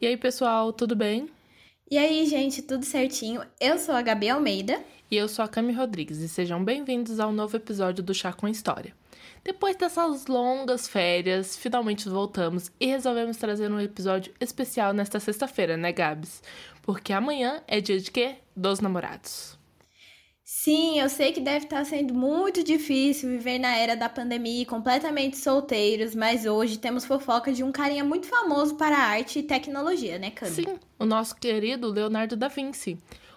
E aí, pessoal, tudo bem? E aí, gente, tudo certinho? Eu sou a Gabi Almeida. E eu sou a Cami Rodrigues, e sejam bem-vindos ao novo episódio do Chá com História. Depois dessas longas férias, finalmente voltamos e resolvemos trazer um episódio especial nesta sexta-feira, né, Gabs? Porque amanhã é dia de quê? Dos namorados. Sim, eu sei que deve estar sendo muito difícil viver na era da pandemia completamente solteiros, mas hoje temos fofoca de um carinha muito famoso para a arte e tecnologia, né, Cami? Sim, o nosso querido Leonardo da Vinci.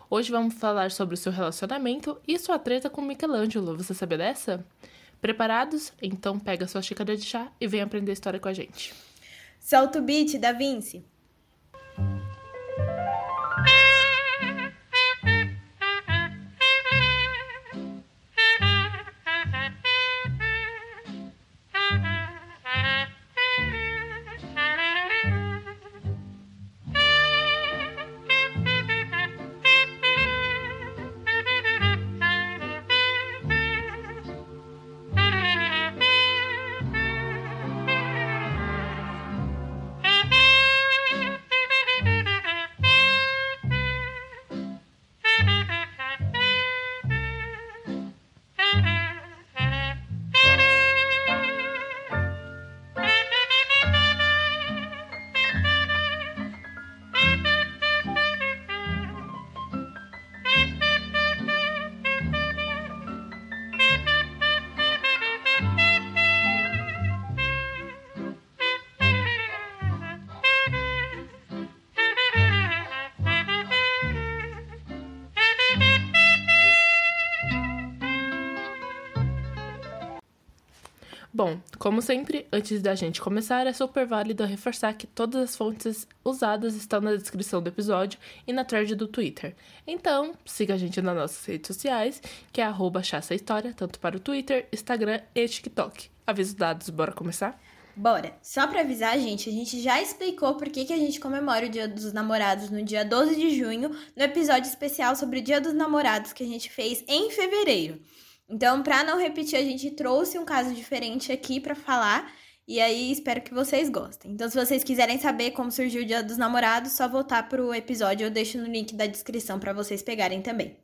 Hoje vamos falar sobre o seu relacionamento e sua treta com Michelangelo. Você sabia dessa? Preparados? Então pega sua xícara de chá e vem aprender história com a gente. Solta o beat, Da Vinci. Bom, como sempre, antes da gente começar, é super válido reforçar que todas as fontes usadas estão na descrição do episódio e na thread do Twitter. Então, siga a gente nas nossas redes sociais, que é arroba História, tanto para o Twitter, Instagram e TikTok. Aviso dados, bora começar? Bora! Só pra avisar, gente, a gente já explicou por que, que a gente comemora o Dia dos Namorados no dia 12 de junho, no episódio especial sobre o Dia dos Namorados que a gente fez em fevereiro. Então, para não repetir, a gente trouxe um caso diferente aqui para falar. E aí, espero que vocês gostem. Então, se vocês quiserem saber como surgiu o Dia dos Namorados, só voltar pro episódio, eu deixo no link da descrição para vocês pegarem também.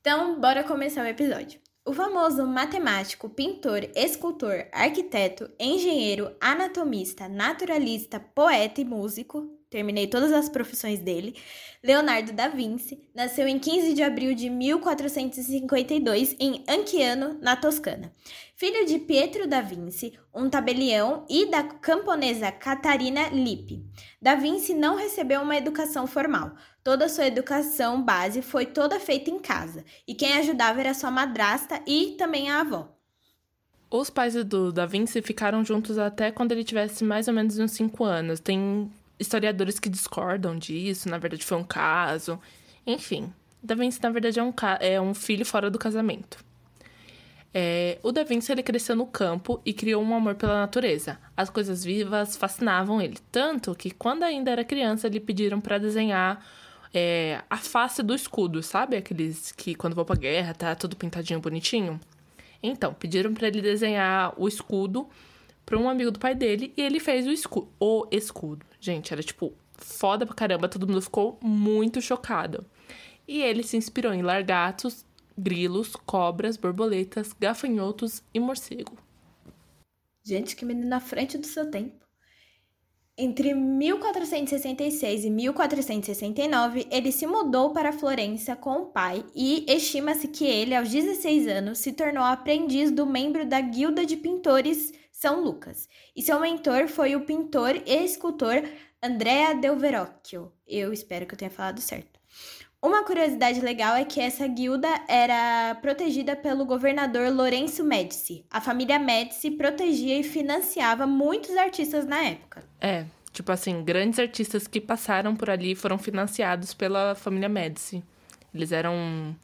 Então, bora começar o episódio. O famoso matemático, pintor, escultor, arquiteto, engenheiro, anatomista, naturalista, poeta e músico, terminei todas as profissões dele, Leonardo da Vinci nasceu em 15 de abril de 1452 em Anchiano, na Toscana. Filho de Pietro da Vinci, um tabelião, e da camponesa Catarina Lippi. Da Vinci não recebeu uma educação formal. Toda sua educação base foi toda feita em casa, e quem ajudava era sua madrasta e também a avó. Os pais do Da Vinci ficaram juntos até quando ele tivesse mais ou menos uns 5 anos. Tem historiadores que discordam disso, na verdade foi um caso. Enfim, Da Vinci, na verdade, é um, é um filho fora do casamento. É, o Da Vinci ele cresceu no campo e criou um amor pela natureza. As coisas vivas fascinavam ele, tanto que quando ainda era criança lhe pediram para desenhar é, a face do escudo, sabe? Aqueles que quando vão pra guerra tá tudo pintadinho bonitinho. Então, pediram para ele desenhar o escudo para um amigo do pai dele e ele fez o escudo. O escudo. Gente, era tipo foda pra caramba, todo mundo ficou muito chocado. E ele se inspirou em largatos, grilos, cobras, borboletas, gafanhotos e morcego. Gente, que menino na frente do seu tempo. Entre 1466 e 1469, ele se mudou para Florença com o pai e estima-se que ele, aos 16 anos, se tornou aprendiz do membro da Guilda de Pintores São Lucas. E seu mentor foi o pintor e escultor Andrea Del Verrocchio. Eu espero que eu tenha falado certo. Uma curiosidade legal é que essa guilda era protegida pelo governador Lourenço Médici. A família Médici protegia e financiava muitos artistas na época. É, tipo assim, grandes artistas que passaram por ali foram financiados pela família Médici. Eles eram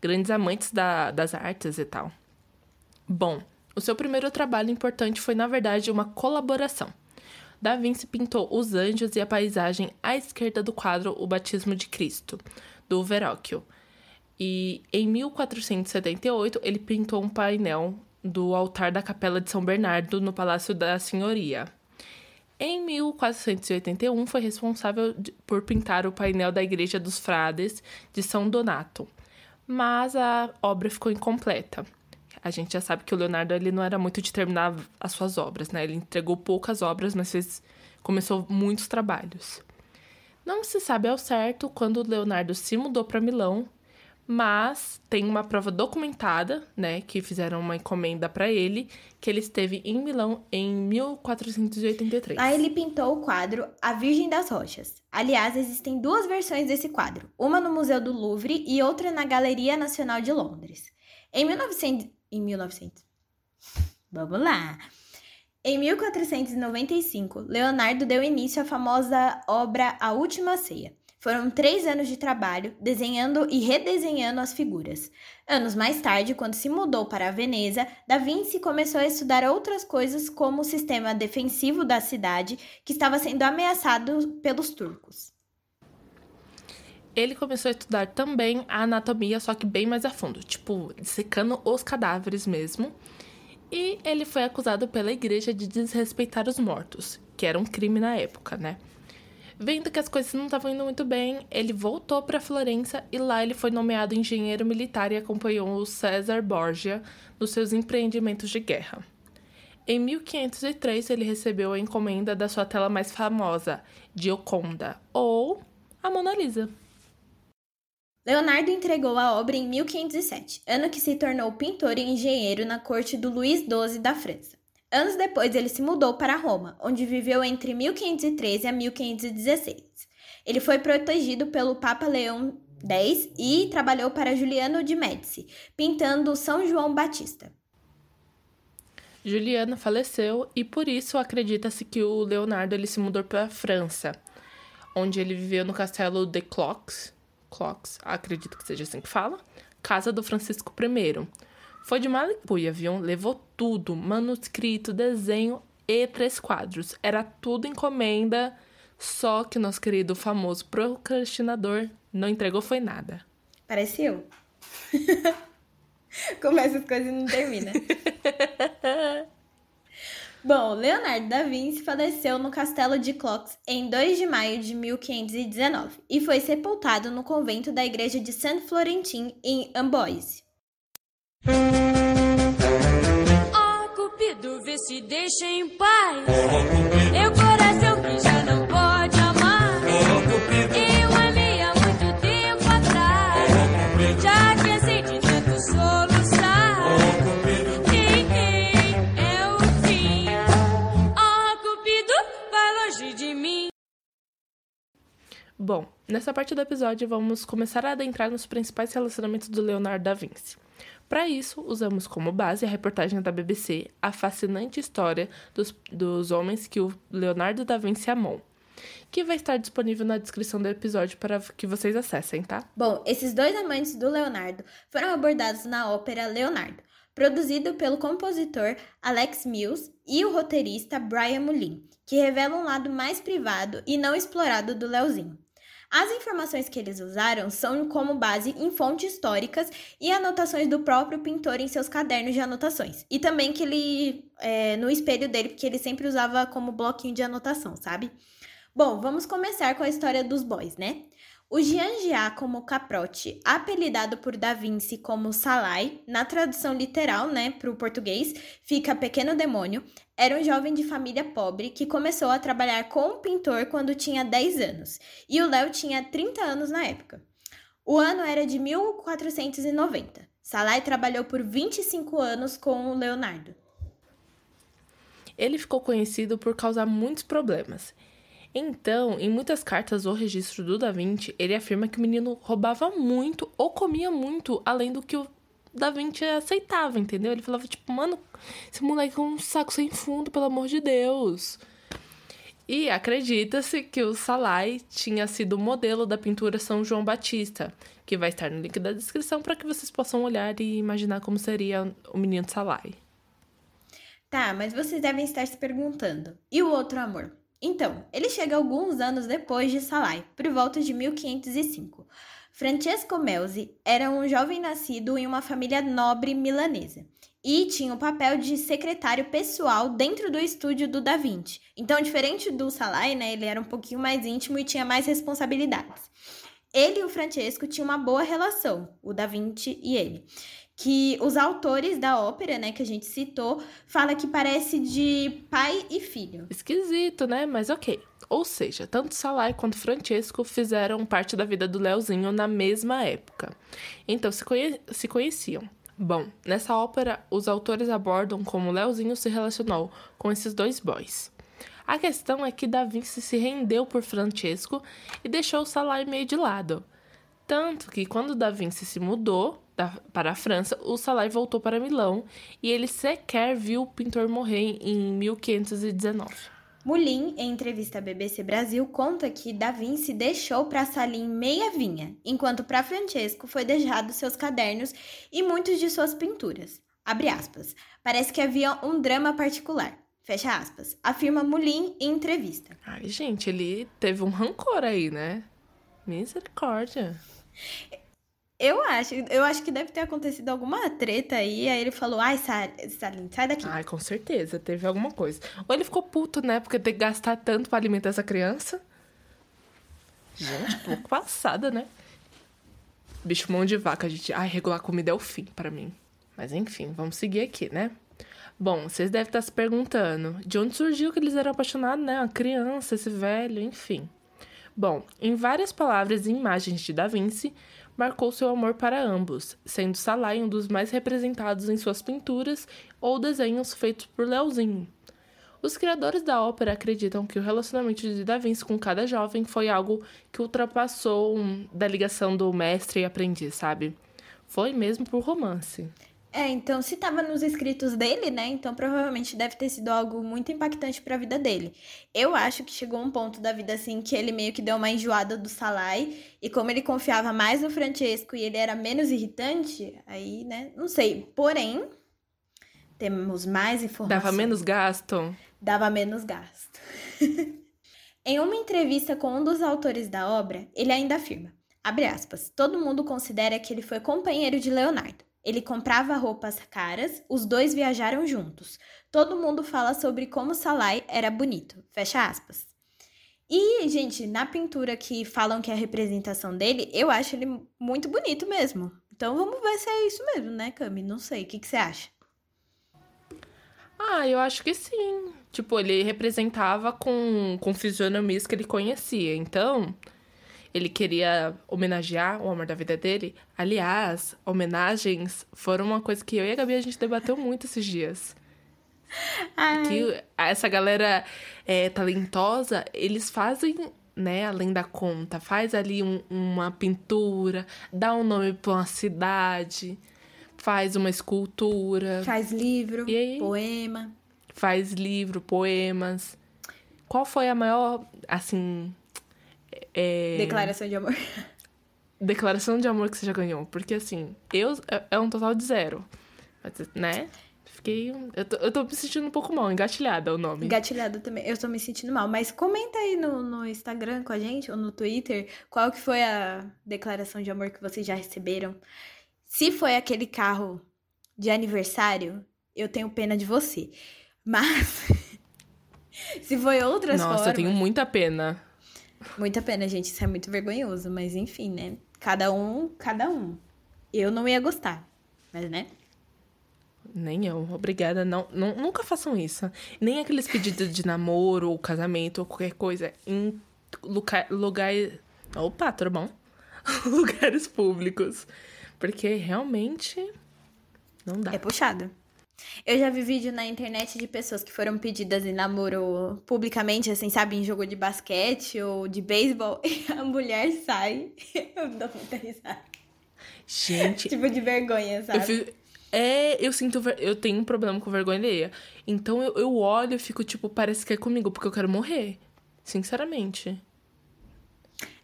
grandes amantes da, das artes e tal. Bom, o seu primeiro trabalho importante foi, na verdade, uma colaboração. Da Vinci pintou os anjos e a paisagem à esquerda do quadro O Batismo de Cristo, do Verrocchio. E em 1478 ele pintou um painel do altar da Capela de São Bernardo no Palácio da Senhoria. Em 1481, foi responsável por pintar o painel da Igreja dos Frades de São Donato, mas a obra ficou incompleta. A gente já sabe que o Leonardo ele não era muito de terminar as suas obras, né? Ele entregou poucas obras, mas fez, começou muitos trabalhos. Não se sabe ao certo quando o Leonardo se mudou para Milão, mas tem uma prova documentada, né, que fizeram uma encomenda para ele, que ele esteve em Milão em 1483. Lá ele pintou o quadro A Virgem das Rochas. Aliás, existem duas versões desse quadro, uma no Museu do Louvre e outra na Galeria Nacional de Londres. Em 1900 em 1900 Vamos lá. Em 1495, Leonardo deu início à famosa obra A Última Ceia. Foram três anos de trabalho desenhando e redesenhando as figuras. Anos mais tarde, quando se mudou para Veneza, Da Vinci começou a estudar outras coisas como o sistema defensivo da cidade, que estava sendo ameaçado pelos turcos. Ele começou a estudar também a anatomia, só que bem mais a fundo, tipo, dissecando os cadáveres mesmo. E ele foi acusado pela igreja de desrespeitar os mortos, que era um crime na época, né? Vendo que as coisas não estavam indo muito bem, ele voltou para Florença e lá ele foi nomeado engenheiro militar e acompanhou o César Borgia nos seus empreendimentos de guerra. Em 1503, ele recebeu a encomenda da sua tela mais famosa, Gioconda, ou a Mona Lisa. Leonardo entregou a obra em 1507, ano que se tornou pintor e engenheiro na corte do Luís XII da França. Anos depois, ele se mudou para Roma, onde viveu entre 1513 a 1516. Ele foi protegido pelo Papa Leão X e trabalhou para Juliano de Médici, pintando São João Batista. Juliano faleceu e por isso acredita-se que o Leonardo ele se mudou para a França, onde ele viveu no castelo de Clox, Clox, acredito que seja assim que fala, casa do Francisco I foi de Malipuia, viu? Levou tudo: manuscrito, desenho e três quadros. Era tudo encomenda, só que nosso querido famoso procrastinador não entregou foi nada. Parece eu. Começa as coisas e não termina. Bom, Leonardo da Vinci faleceu no castelo de Clox em 2 de maio de 1519 e foi sepultado no convento da igreja de Saint Florentin em Amboise. Oh, Cupido, vê se deixa em paz. Eu Bom, nessa parte do episódio vamos começar a adentrar nos principais relacionamentos do Leonardo da Vinci. Para isso, usamos como base a reportagem da BBC A Fascinante História dos, dos Homens que o Leonardo da Vinci amou, que vai estar disponível na descrição do episódio para que vocês acessem, tá? Bom, esses dois amantes do Leonardo foram abordados na ópera Leonardo, produzido pelo compositor Alex Mills e o roteirista Brian Mullin, que revela um lado mais privado e não explorado do Leozinho. As informações que eles usaram são como base em fontes históricas e anotações do próprio pintor em seus cadernos de anotações. E também que ele, é, no espelho dele, porque ele sempre usava como bloquinho de anotação, sabe? Bom, vamos começar com a história dos boys, né? O Jean Giacomo Caprotti, apelidado por Da Vinci como Salai, na tradução literal, né, para o português, fica pequeno demônio, era um jovem de família pobre que começou a trabalhar com um pintor quando tinha 10 anos, e o Léo tinha 30 anos na época. O ano era de 1490. Salai trabalhou por 25 anos com o Leonardo. Ele ficou conhecido por causar muitos problemas. Então, em muitas cartas ou registro do Da Vinci, ele afirma que o menino roubava muito ou comia muito além do que o Da Vinci aceitava, entendeu? Ele falava, tipo, mano, esse moleque é um saco sem fundo, pelo amor de Deus. E acredita-se que o Salai tinha sido o modelo da pintura São João Batista, que vai estar no link da descrição para que vocês possam olhar e imaginar como seria o menino Salai. Tá, mas vocês devem estar se perguntando: e o outro amor? Então, ele chega alguns anos depois de Salai, por volta de 1505. Francesco Melzi era um jovem nascido em uma família nobre milanesa. e tinha o papel de secretário pessoal dentro do estúdio do Da Vinci. Então, diferente do Salai, né, ele era um pouquinho mais íntimo e tinha mais responsabilidades. Ele e o Francesco tinham uma boa relação, o Da Vinci e ele. Que os autores da ópera, né, que a gente citou, fala que parece de pai e filho. Esquisito, né? Mas ok. Ou seja, tanto Salai quanto Francesco fizeram parte da vida do Leozinho na mesma época. Então se, conhe se conheciam. Bom, nessa ópera, os autores abordam como Leozinho se relacionou com esses dois boys. A questão é que Da Vinci se rendeu por Francesco e deixou Salai meio de lado. Tanto que quando Da Vinci se mudou da, para a França, o Salai voltou para Milão e ele sequer viu o pintor morrer em 1519. Mulin, em entrevista à BBC Brasil, conta que Da Vinci deixou para Salim meia vinha, enquanto para Francesco foi deixado seus cadernos e muitos de suas pinturas. Abre aspas. Parece que havia um drama particular. Fecha aspas. Afirma Mulin em entrevista. Ai, gente, ele teve um rancor aí, né? Misericórdia. Eu acho, eu acho que deve ter acontecido alguma treta aí, aí ele falou, ai, Salim, sai daqui. Ai, com certeza, teve alguma coisa. Ou ele ficou puto, né, porque tem que gastar tanto pra alimentar essa criança. Gente, pouco passada, né? Bicho mão de vaca, gente. Ai, regular comida é o fim para mim. Mas enfim, vamos seguir aqui, né? Bom, vocês devem estar se perguntando de onde surgiu que eles eram apaixonados, né? Uma criança, esse velho, enfim. Bom, em várias palavras e imagens de Da Vinci, marcou seu amor para ambos, sendo Salai um dos mais representados em suas pinturas ou desenhos feitos por Leozinho. Os criadores da ópera acreditam que o relacionamento de Da Vinci com cada jovem foi algo que ultrapassou da ligação do mestre e aprendiz, sabe? Foi mesmo por romance. É, então se estava nos escritos dele, né? Então provavelmente deve ter sido algo muito impactante para a vida dele. Eu acho que chegou um ponto da vida assim que ele meio que deu uma enjoada do Salai e como ele confiava mais no Francesco e ele era menos irritante, aí, né? Não sei. Porém, temos mais informações. Dava menos gasto? Dava menos gasto. em uma entrevista com um dos autores da obra, ele ainda afirma: abre aspas, todo mundo considera que ele foi companheiro de Leonardo. Ele comprava roupas caras, os dois viajaram juntos. Todo mundo fala sobre como Salai era bonito. Fecha aspas. E, gente, na pintura que falam que é a representação dele, eu acho ele muito bonito mesmo. Então vamos ver se é isso mesmo, né, Cami? Não sei. O que, que você acha? Ah, eu acho que sim. Tipo, ele representava com, com fisionomias que ele conhecia. Então, ele queria homenagear o amor da vida dele. Aliás, homenagens foram uma coisa que eu e a Gabi a gente debateu muito esses dias. Ai. Que essa galera é, talentosa, eles fazem, né, além da conta, faz ali um, uma pintura, dá um nome pra uma cidade, faz uma escultura. Faz livro, poema. Faz livro, poemas. Qual foi a maior, assim, é... Declaração de amor. Declaração de amor que você já ganhou. Porque assim, eu é, é um total de zero. Né? Fiquei. Eu tô, eu tô me sentindo um pouco mal, engatilhada o nome. Engatilhada também. Eu tô me sentindo mal. Mas comenta aí no, no Instagram com a gente, ou no Twitter, qual que foi a declaração de amor que vocês já receberam. Se foi aquele carro de aniversário, eu tenho pena de você. Mas. se foi outras Nossa, formas. Nossa, eu tenho muita pena. Muita pena, gente. Isso é muito vergonhoso. Mas enfim, né? Cada um, cada um. Eu não ia gostar. Mas, né? Nem eu. Obrigada. Não, não, nunca façam isso. Nem aqueles pedidos de namoro ou casamento ou qualquer coisa em lugar, lugares. Opa, tudo bom? lugares públicos. Porque realmente não dá. É puxado. Eu já vi vídeo na internet de pessoas que foram pedidas em namoro publicamente, assim, sabe, em jogo de basquete ou de beisebol, e a mulher sai. Eu dou muita risada. Gente. tipo de vergonha, sabe? Eu fico... É, eu sinto. Eu tenho um problema com vergonha alheia. Então eu, eu olho e fico, tipo, parece que é comigo, porque eu quero morrer. Sinceramente.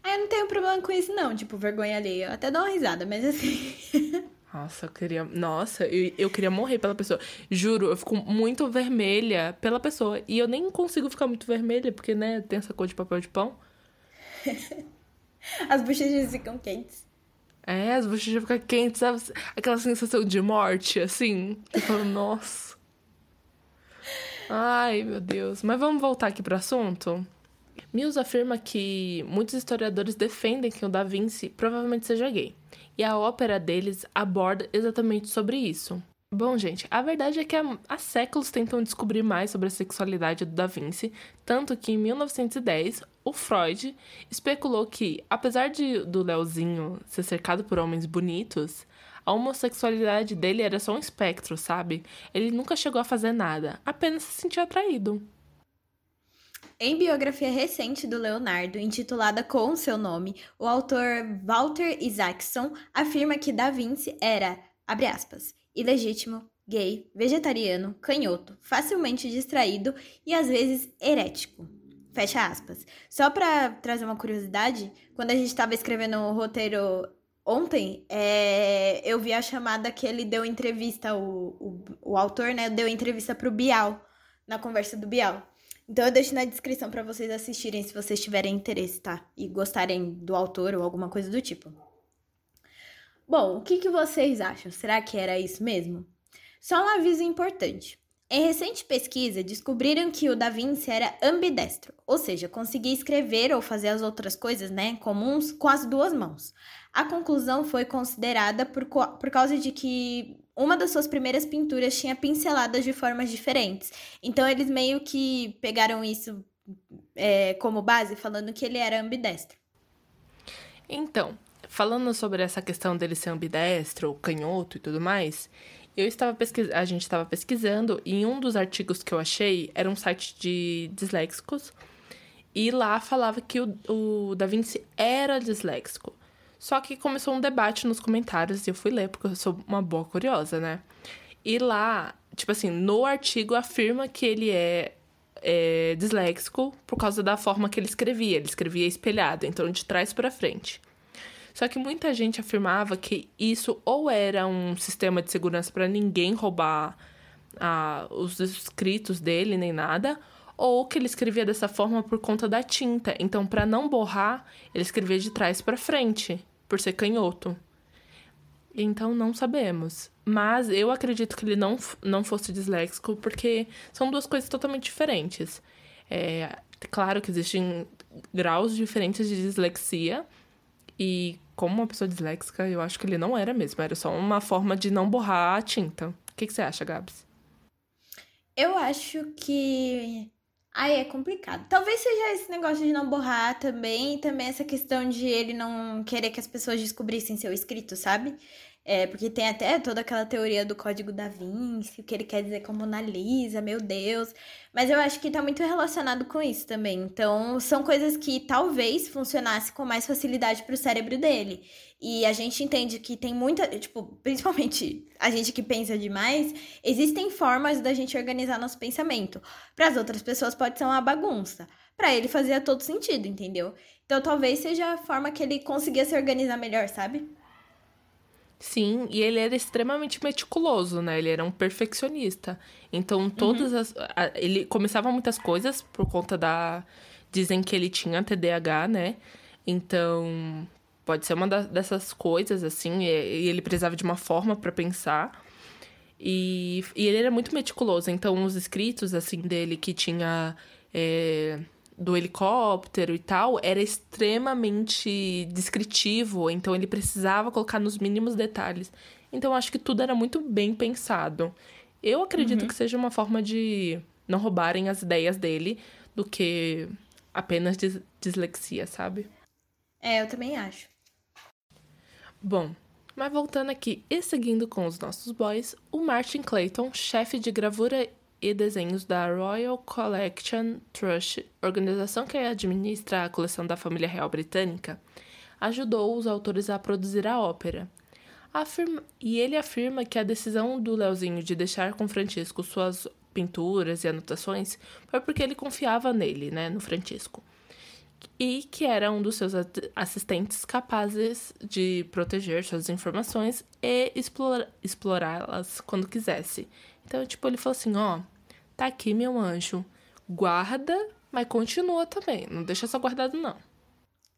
Ah, eu não tenho problema com isso, não. Tipo, vergonha alheia. Eu até dou uma risada, mas assim. Nossa, eu queria. Nossa, eu, eu queria morrer pela pessoa. Juro, eu fico muito vermelha pela pessoa. E eu nem consigo ficar muito vermelha, porque, né, tem essa cor de papel de pão. As bochechas ficam quentes. É, as bochechas ficam quentes, sabe? Aquela sensação de morte, assim. Você fala, nossa. Ai, meu Deus. Mas vamos voltar aqui pro assunto? Mills afirma que muitos historiadores defendem que o Da Vinci provavelmente seja gay. E a ópera deles aborda exatamente sobre isso. Bom, gente, a verdade é que há, há, séculos tentam descobrir mais sobre a sexualidade do Da Vinci, tanto que em 1910 o Freud especulou que, apesar de do Leozinho ser cercado por homens bonitos, a homossexualidade dele era só um espectro, sabe? Ele nunca chegou a fazer nada, apenas se sentia atraído. Em biografia recente do Leonardo, intitulada com seu nome, o autor Walter Isaacson afirma que Da Vinci era, abre aspas, ilegítimo, gay, vegetariano, canhoto, facilmente distraído e às vezes herético. Fecha aspas. Só para trazer uma curiosidade, quando a gente estava escrevendo o roteiro ontem, é, eu vi a chamada que ele deu entrevista, o, o, o autor, né, deu entrevista pro Bial, na conversa do Bial. Então eu deixo na descrição para vocês assistirem se vocês tiverem interesse, tá? E gostarem do autor ou alguma coisa do tipo. Bom, o que, que vocês acham? Será que era isso mesmo? Só um aviso importante. Em recente pesquisa, descobriram que o Da Vinci era ambidestro, ou seja, conseguia escrever ou fazer as outras coisas né, comuns com as duas mãos. A conclusão foi considerada por, por causa de que uma das suas primeiras pinturas tinha pinceladas de formas diferentes. Então, eles meio que pegaram isso é, como base, falando que ele era ambidestro. Então, falando sobre essa questão dele ser ambidestro, canhoto e tudo mais, eu estava pesquisando, a gente estava pesquisando e um dos artigos que eu achei era um site de disléxicos e lá falava que o, o Da Vinci era disléxico. Só que começou um debate nos comentários e eu fui ler porque eu sou uma boa curiosa, né? E lá, tipo assim, no artigo afirma que ele é, é disléxico por causa da forma que ele escrevia. Ele escrevia espelhado, então de trás para frente. Só que muita gente afirmava que isso ou era um sistema de segurança para ninguém roubar ah, os escritos dele nem nada, ou que ele escrevia dessa forma por conta da tinta. Então, para não borrar, ele escrevia de trás para frente, por ser canhoto. Então, não sabemos. Mas eu acredito que ele não, não fosse disléxico, porque são duas coisas totalmente diferentes. É claro que existem graus diferentes de dislexia, e como uma pessoa disléxica, eu acho que ele não era mesmo. Era só uma forma de não borrar a tinta. O que, que você acha, Gabs? Eu acho que. Ai, é complicado. Talvez seja esse negócio de não borrar também, também essa questão de ele não querer que as pessoas descobrissem seu escrito, sabe? É, porque tem até toda aquela teoria do código da Vinci, o que ele quer dizer com Mona Lisa, meu Deus. Mas eu acho que tá muito relacionado com isso também. Então, são coisas que talvez funcionasse com mais facilidade pro cérebro dele. E a gente entende que tem muita, tipo, principalmente a gente que pensa demais, existem formas da gente organizar nosso pensamento. Para as outras pessoas pode ser uma bagunça. Para ele fazia todo sentido, entendeu? Então, talvez seja a forma que ele conseguia se organizar melhor, sabe? Sim, e ele era extremamente meticuloso, né? Ele era um perfeccionista. Então, todas uhum. as. A, ele começava muitas coisas por conta da. Dizem que ele tinha TDAH, né? Então, pode ser uma da, dessas coisas, assim. E, e, ele precisava de uma forma para pensar. E, e ele era muito meticuloso. Então, os escritos, assim, dele que tinha. É, do helicóptero e tal era extremamente descritivo, então ele precisava colocar nos mínimos detalhes. Então acho que tudo era muito bem pensado. Eu acredito uhum. que seja uma forma de não roubarem as ideias dele do que apenas dis dislexia, sabe? É, eu também acho. Bom, mas voltando aqui e seguindo com os nossos boys, o Martin Clayton, chefe de gravura e desenhos da Royal Collection Trust, organização que administra a coleção da família real britânica, ajudou os autores a produzir a ópera. Afirma, e ele afirma que a decisão do Leozinho de deixar com Francisco suas pinturas e anotações foi porque ele confiava nele, né, no Francisco, e que era um dos seus assistentes capazes de proteger suas informações e explorá-las quando quisesse. Então, tipo, ele falou assim: ó, tá aqui, meu anjo, guarda, mas continua também, não deixa só guardado, não.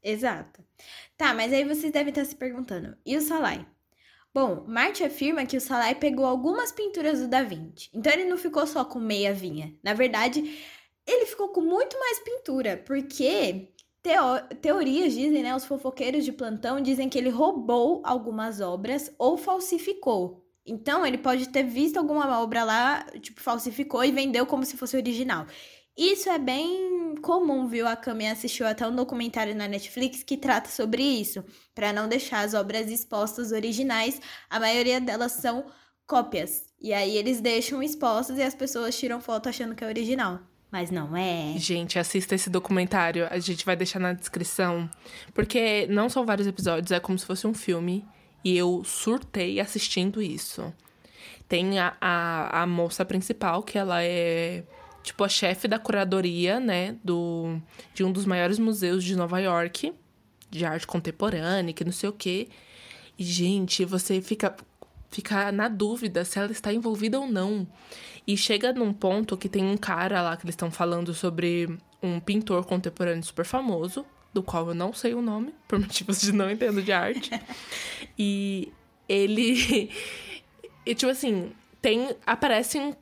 Exato. Tá, mas aí vocês devem estar se perguntando, e o Salai? Bom, Marte afirma que o Salai pegou algumas pinturas do Da Vinci, então ele não ficou só com meia vinha. Na verdade, ele ficou com muito mais pintura, porque teo teorias dizem, né, os fofoqueiros de plantão dizem que ele roubou algumas obras ou falsificou. Então, ele pode ter visto alguma obra lá, tipo, falsificou e vendeu como se fosse original. Isso é bem comum, viu? A Cami assistiu até um documentário na Netflix que trata sobre isso, para não deixar as obras expostas originais. A maioria delas são cópias. E aí eles deixam expostas e as pessoas tiram foto achando que é original. Mas não é. Gente, assista esse documentário. A gente vai deixar na descrição. Porque não são vários episódios, é como se fosse um filme. E eu surtei assistindo isso. Tem a, a, a moça principal, que ela é tipo, a chefe da curadoria, né, do, de um dos maiores museus de Nova York, de arte contemporânea, que não sei o quê. E, gente, você fica, fica na dúvida se ela está envolvida ou não. E chega num ponto que tem um cara lá que eles estão falando sobre um pintor contemporâneo super famoso, do qual eu não sei o nome, por motivos de não entendo de arte. e ele. E, tipo assim, tem. Aparece um,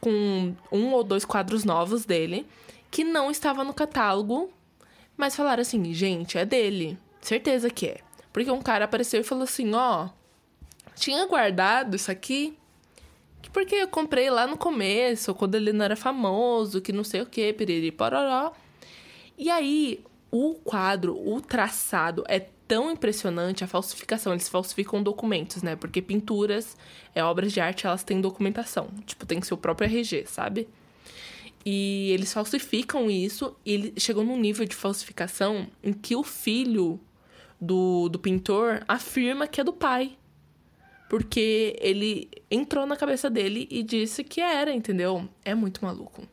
com um ou dois quadros novos dele que não estava no catálogo, mas falaram assim, gente, é dele. Certeza que é. Porque um cara apareceu e falou assim, ó, oh, tinha guardado isso aqui porque eu comprei lá no começo, quando ele não era famoso, que não sei o que, piriri, pororó. E aí, o quadro, o traçado é tão impressionante a falsificação. Eles falsificam documentos, né? Porque pinturas, é, obras de arte, elas têm documentação. Tipo, tem seu próprio RG, sabe? E eles falsificam isso e ele chegou num nível de falsificação em que o filho do, do pintor afirma que é do pai. Porque ele entrou na cabeça dele e disse que era, entendeu? É muito maluco.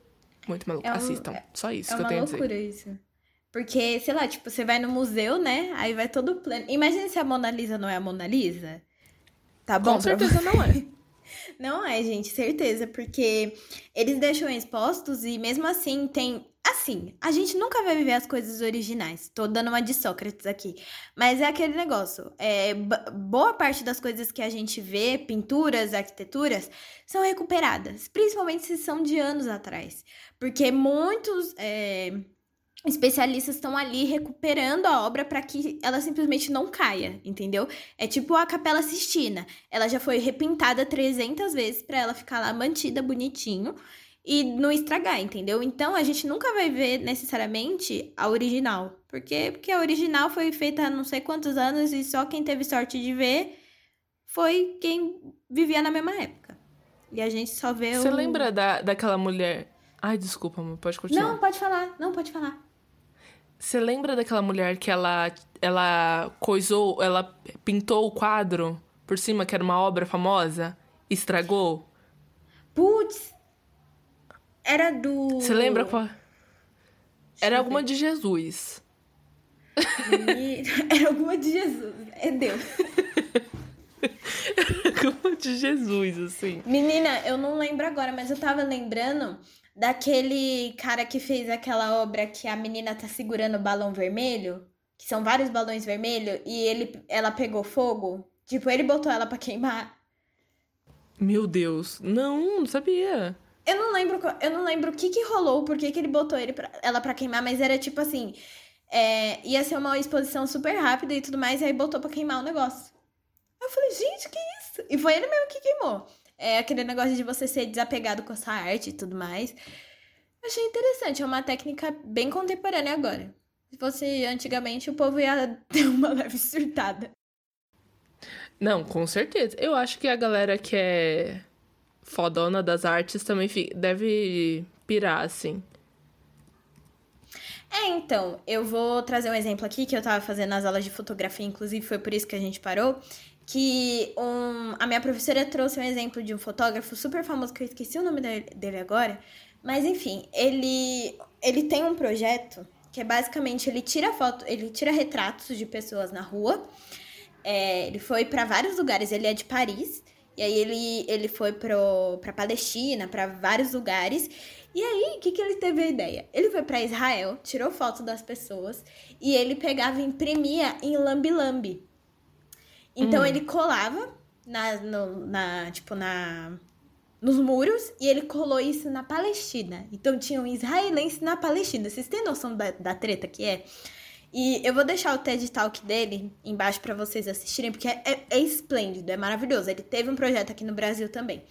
Muito maluco. É um, Assistam. Só isso é que eu tenho a dizer. É uma loucura isso. Porque, sei lá, tipo, você vai no museu, né? Aí vai todo plano. Imagina se a Mona Lisa não é a Mona Lisa. Tá bom? Com certeza não é. não é, gente, certeza. Porque eles deixam expostos e mesmo assim tem. Assim, a gente nunca vai viver as coisas originais. Tô dando uma de Sócrates aqui. Mas é aquele negócio. É, boa parte das coisas que a gente vê, pinturas, arquiteturas, são recuperadas. Principalmente se são de anos atrás. Porque muitos. É especialistas estão ali recuperando a obra para que ela simplesmente não caia, entendeu? É tipo a Capela Sistina. Ela já foi repintada 300 vezes para ela ficar lá mantida bonitinho e não estragar, entendeu? Então a gente nunca vai ver necessariamente a original, porque porque a original foi feita há não sei quantos anos e só quem teve sorte de ver foi quem vivia na mesma época. E a gente só vê Você o... lembra da, daquela mulher Ai, desculpa, amor, pode continuar. Não, pode falar. Não, pode falar. Você lembra daquela mulher que ela, ela coisou, ela pintou o quadro por cima, que era uma obra famosa? Estragou? Putz! Era do. Você lembra qual? Era alguma de Jesus. Era alguma de Jesus. É Deus. Era alguma de Jesus, assim. Menina, eu não lembro agora, mas eu tava lembrando daquele cara que fez aquela obra que a menina tá segurando o balão vermelho, que são vários balões vermelhos, e ele, ela pegou fogo. Tipo, ele botou ela para queimar. Meu Deus, não, não sabia. Eu não lembro, eu não lembro o que que rolou, por que que ele botou ele pra, ela para queimar, mas era tipo assim, é, ia ser uma exposição super rápida e tudo mais, e aí botou para queimar o negócio. Eu falei, gente, que isso? E foi ele mesmo que queimou. É aquele negócio de você ser desapegado com a sua arte e tudo mais. Achei interessante, é uma técnica bem contemporânea agora. Se fosse antigamente, o povo ia ter uma leve surtada. Não, com certeza. Eu acho que a galera que é fodona das artes também deve pirar, assim. É, então, eu vou trazer um exemplo aqui que eu tava fazendo nas aulas de fotografia, inclusive foi por isso que a gente parou que um, a minha professora trouxe um exemplo de um fotógrafo super famoso, que eu esqueci o nome dele agora, mas enfim, ele, ele tem um projeto que é basicamente ele tira foto, ele tira retratos de pessoas na rua. É, ele foi para vários lugares, ele é de Paris, e aí ele, ele foi pro, pra Palestina, para vários lugares, E aí, o que, que ele teve a ideia? Ele foi para Israel, tirou foto das pessoas e ele pegava e imprimia em lambi-lambi. Então Hum. ele colava na, no- na, tipo, na, nos muros e ele colou isso na Palestina. Então tinha um israelense na Palestina. Vocês têm noção da, da treta que é? E eu vou deixar o TED Talk dele embaixo pra vocês assistirem, porque é, é, é esplêndido, é maravilhoso. Ele teve um projeto aqui no Brasil também.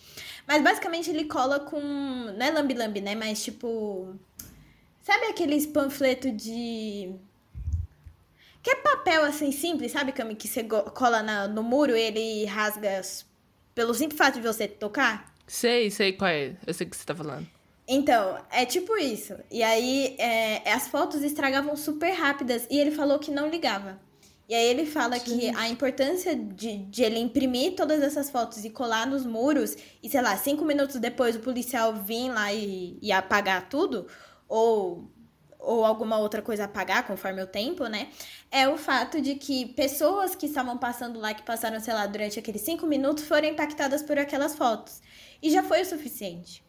Mas basicamente ele cola com. Não é lambi-lambi, né? Mas tipo. Sabe aqueles panfletos de. Que é papel assim simples, sabe, Cami? Que você cola na- no muro e ele rasga pelo simples fato de você tocar? Sei, sei qual é. Eu sei o que você tá falando. Então, é tipo isso. E aí, é, as fotos estragavam super rápidas e ele falou que não ligava. E aí ele fala que a importância de, de ele imprimir todas essas fotos e colar nos muros e, sei lá, cinco minutos depois o policial vir lá e, e apagar tudo, ou, ou alguma outra coisa apagar conforme o tempo, né? É o fato de que pessoas que estavam passando lá, que passaram, sei lá, durante aqueles cinco minutos, foram impactadas por aquelas fotos. E já foi o suficiente.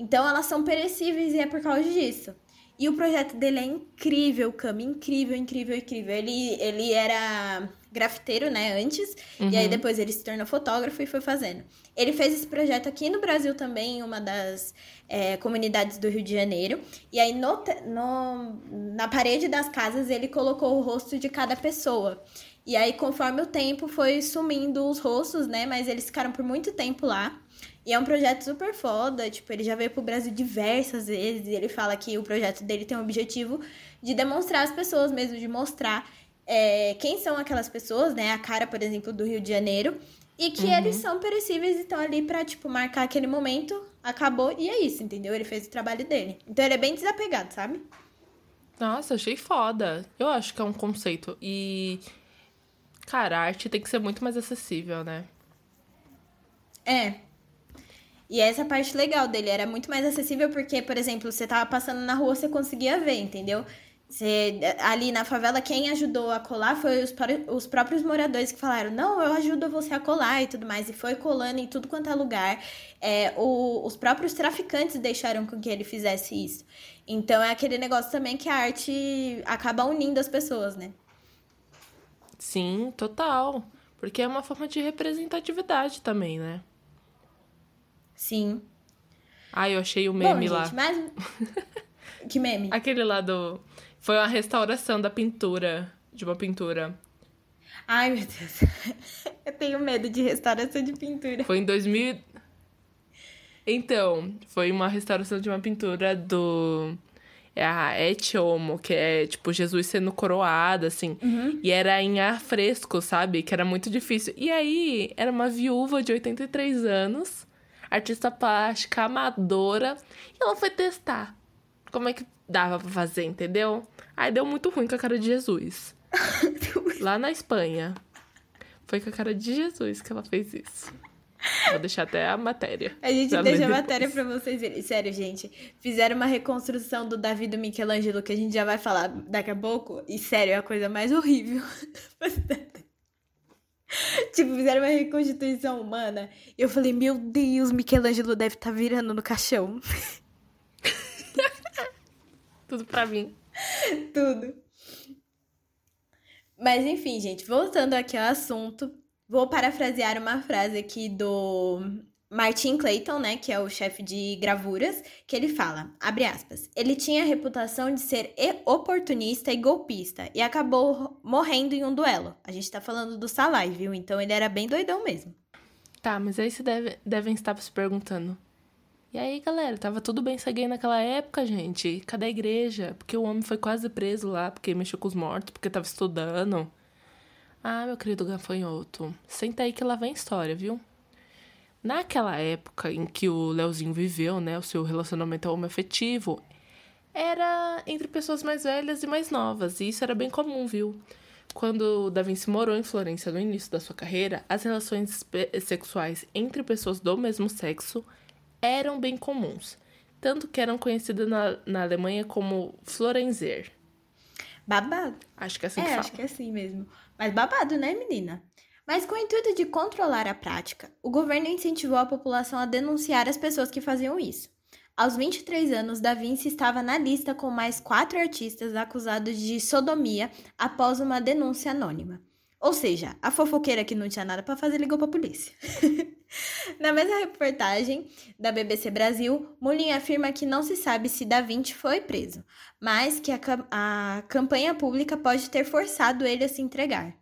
Então elas são perecíveis e é por causa disso. E o projeto dele é incrível, Cami, incrível, incrível, incrível. Ele, ele era grafiteiro, né, antes, e aí depois ele se tornou fotógrafo e foi fazendo. Ele fez esse projeto aqui no Brasil também, em uma das é, comunidades do Rio de Janeiro. E aí no, no- na parede das casas ele colocou o rosto de cada pessoa. E aí, conforme o tempo, foi sumindo os rostos, né? Mas eles ficaram por muito tempo lá. E é um projeto super foda, tipo, ele já veio pro Brasil diversas vezes e ele fala que o projeto dele tem o objetivo de demonstrar às pessoas mesmo, de mostrar é, quem são aquelas pessoas, né? A cara, por exemplo, do Rio de Janeiro. E que eles são perecíveis e estão ali pra, tipo, marcar aquele momento, acabou e é isso, entendeu? Ele fez o trabalho dele. Então ele é bem desapegado, sabe? Nossa, achei foda. Eu acho que é um conceito. E. Cara, a arte tem que ser muito mais acessível, né? É. E essa parte legal dele era muito mais acessível porque, por exemplo, você tava passando na rua, você conseguia ver, entendeu? Você, ali na favela, quem ajudou a colar foi os, os próprios moradores que falaram: não, eu ajudo você a colar e tudo mais. E foi colando em tudo quanto é lugar. É, o- os próprios traficantes deixaram com que ele fizesse isso. Então é aquele negócio também que a arte acaba unindo as pessoas, né? Sim, total. Porque é uma forma de representatividade também, né? Sim. Ah, eu achei o Bom, meme gente, lá. mas. que meme? Aquele lá do. Foi uma restauração da pintura. De uma pintura. Ai, meu Deus. Eu tenho medo de restauração de pintura. Foi em 2000. Então, foi uma restauração de uma pintura do. É a Et Homo, que é tipo Jesus sendo coroado, assim. E era em ar fresco, sabe? Que era muito difícil. E aí, era uma viúva de 83 anos, artista plástica, amadora. E ela foi testar como é que dava pra fazer, entendeu? Aí deu muito ruim com a cara de Jesus. Lá na Espanha. Foi com a cara de Jesus que ela fez isso. Vou deixar até a matéria. A gente deixa a matéria pra vocês verem. Sério, gente. Fizeram uma reconstrução do Davi do Michelangelo que a gente já vai falar daqui a pouco. E sério, é a coisa mais horrível. tipo, fizeram uma reconstituição humana. E eu falei, meu Deus, Michelangelo deve estar virando no caixão. Tudo pra mim. Tudo. Mas enfim, gente, voltando aqui ao assunto, vou parafrasear uma frase aqui do Martin Clayton, né, que é o chefe de gravuras, que ele fala, abre aspas, ele tinha a reputação de ser oportunista e golpista e acabou morrendo em um duelo. A gente tá falando do Salai, viu? Então ele era bem doidão mesmo. Tá, mas aí vocês deve, devem estar se perguntando. E aí, galera, tava tudo bem ser gay naquela época, gente? Cadê a igreja? Porque o homem foi quase preso lá, porque mexeu com os mortos, porque tava estudando. Ah, meu querido gafanhoto, senta aí que lá vem história, viu? Naquela época em que o Leozinho viveu, né, o seu relacionamento homoafetivo, era entre pessoas mais velhas e mais novas, e isso era bem comum, viu? Quando o Da Vinci morou em Florença no início da sua carreira, as relações sexuais entre pessoas do mesmo sexo eram bem comuns, tanto que eram conhecidas na, na Alemanha como Florenzer. Babado. Acho que é assim É, que fala. acho que é assim mesmo. Mas babado, né, menina? Mas com o intuito de controlar a prática, o governo incentivou a população a denunciar as pessoas que faziam isso. Aos 23 anos, Da Vinci estava na lista com mais quatro artistas acusados de sodomia após uma denúncia anônima. Ou seja, a fofoqueira que não tinha nada para fazer ligou para a polícia. Na mesma reportagem da BBC Brasil, Mulin afirma que não se sabe se Da Vinci foi preso, mas que a, a campanha pública pode ter forçado ele a se entregar.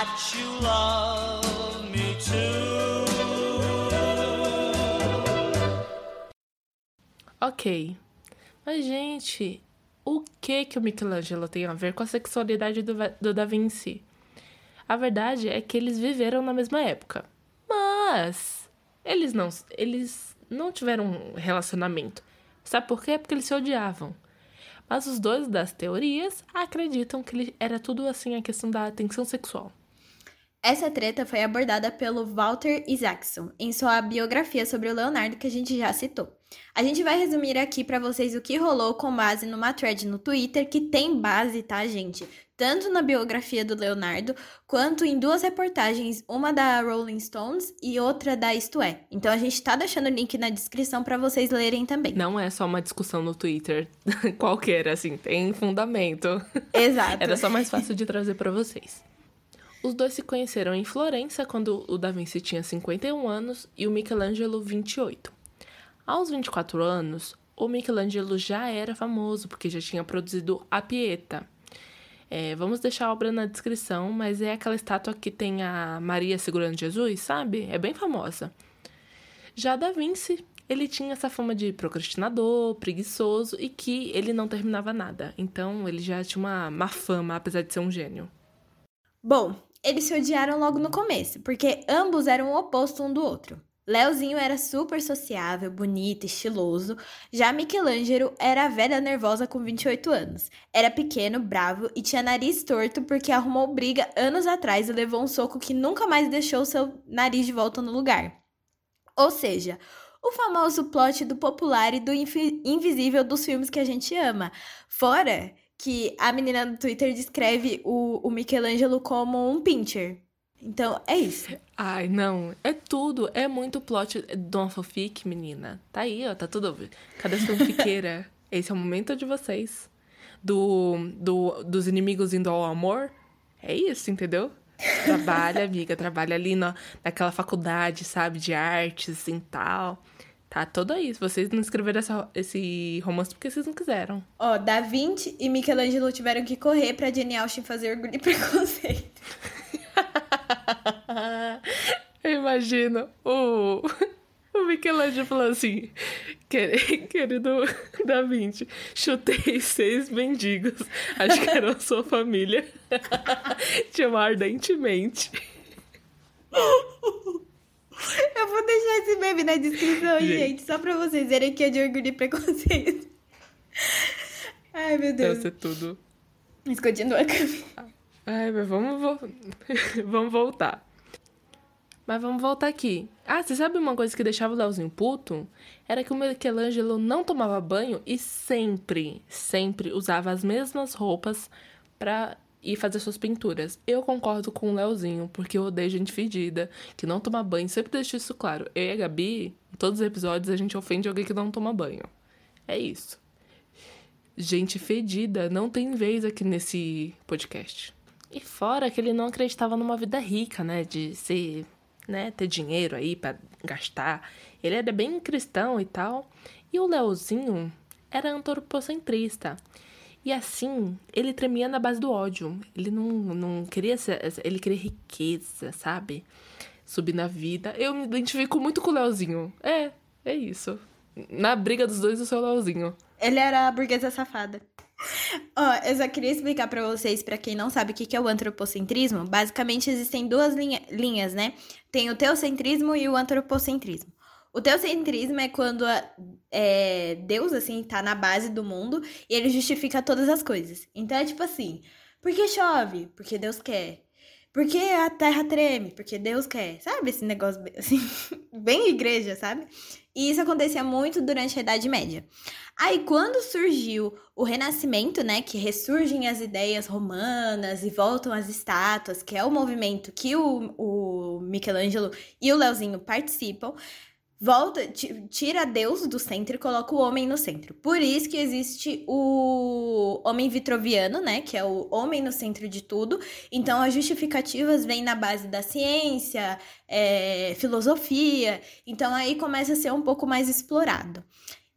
That you love me too. Ok. Mas, gente, o que que o Michelangelo tem a ver com a sexualidade do, do Da Vinci? A verdade é que eles viveram na mesma época. Mas eles não, eles não tiveram um relacionamento. Sabe por quê? Porque eles se odiavam. Mas os dois das teorias acreditam que ele- era tudo assim a questão da tensão sexual. Essa treta foi abordada pelo Walter Isaacson em sua biografia sobre o Leonardo que a gente já citou. A gente vai resumir aqui pra vocês o que rolou com base numa thread no Twitter que tem base, tá, gente? Tanto na biografia do Leonardo quanto em duas reportagens, uma da Rolling Stones e outra da Isto É. Então a gente tá deixando o link na descrição pra vocês lerem também. Não é só uma discussão no Twitter qualquer, assim, tem fundamento. Exato. Era só mais fácil de trazer pra vocês. Os dois se conheceram em Florença quando o Da Vinci tinha 51 anos e o Michelangelo 28. Aos 24 anos, o Michelangelo já era famoso porque já tinha produzido a Pieta. É, vamos deixar a obra na descrição, mas é aquela estátua que tem a Maria segurando Jesus, sabe? É bem famosa. Já Da Vinci, ele tinha essa fama de procrastinador, preguiçoso e que ele não terminava nada. Então, ele já tinha uma má fama, apesar de ser um gênio. Bom, eles se odiaram logo no começo, porque ambos eram o oposto um do outro. Leozinho era super sociável, bonito, estiloso. Já Michelangelo era a velha nervosa com 28 anos. Era pequeno, bravo e tinha nariz torto porque arrumou briga anos atrás e levou um soco que nunca mais deixou seu nariz de volta no lugar. Ou seja, o famoso plot do popular e do invisível dos filmes que a gente ama. Fora que a menina do Twitter descreve o, o Michelangelo como um pincher. Então, é isso. Ai, não. É tudo. É muito plot de uma fanfic, menina. Tá aí, ó. Tá tudo. Cadê a fanfiqueira? Esse é o momento de vocês. Do, do, dos inimigos indo ao amor. É isso, entendeu? Trabalha, amiga. Trabalha ali na, naquela faculdade, sabe? De artes e tal. Tá tudo aí. Vocês não escreveram essa, esse romance porque vocês não quiseram. Ó, Da Vinci e Michelangelo tiveram que correr pra Jane Austen fazer orgulho e preconceito. Eu imagino o, o Michelangelo falando assim: "Queri- Querido Da Vinci, chutei seis mendigos. Acho que eram sua família. Te amo ardentemente. Eu vou deixar esse meme na descrição, Gente. gente, só pra vocês verem que é de orgulho e preconceito. Ai, meu Deve Deus. ser tudo. Mas continua a caminho. Ai, mas vamos, vo- vamos voltar. Mas vamos voltar aqui. Ah, você sabe uma coisa que deixava o Leozinho puto? Era que o Michelangelo não tomava banho e sempre, sempre usava as mesmas roupas pra ir fazer suas pinturas. Eu concordo com o Leozinho, porque eu odeio gente fedida, que não toma banho. Sempre deixo isso claro. Eu e a Gabi, em todos os episódios, a gente ofende alguém que não toma banho. É isso. Gente fedida não tem vez aqui nesse podcast. E fora que ele não acreditava numa vida rica, né? De ser, né? Ter dinheiro aí pra gastar. Ele era bem cristão e tal. E o Leozinho era antropocentrista. E assim, ele tremia na base do ódio. Ele não, não queria ser, ele queria riqueza, sabe? Subir na vida. Eu me identifico muito com o Leozinho. É, é isso. Na briga dos dois, eu sou o Leozinho. Ele era a burguesa safada. Ó, eu só queria explicar pra vocês, pra quem não sabe o que que é o antropocentrismo. Basicamente, existem duas linha- linhas, né? Tem o teocentrismo e o antropocentrismo. O teocentrismo é quando a- é, Deus, assim, tá na base do mundo e ele justifica todas as coisas. Então é tipo assim, por que chove? Porque Deus quer. Por que a terra treme? Porque Deus quer. Sabe esse negócio, bem- assim, bem igreja, sabe? E isso acontecia muito durante a Idade Média. Aí, quando surgiu o Renascimento, né, que ressurgem as ideias romanas e voltam as estátuas, que é o movimento que o, o Michelangelo e o Leozinho participam, volta, ti- tira Deus do centro e coloca o homem no centro. Por isso que existe o homem vitroviano, né, que é o homem no centro de tudo. Então, as justificativas vêm na base da ciência, é, filosofia. Então, aí começa a ser um pouco mais explorado.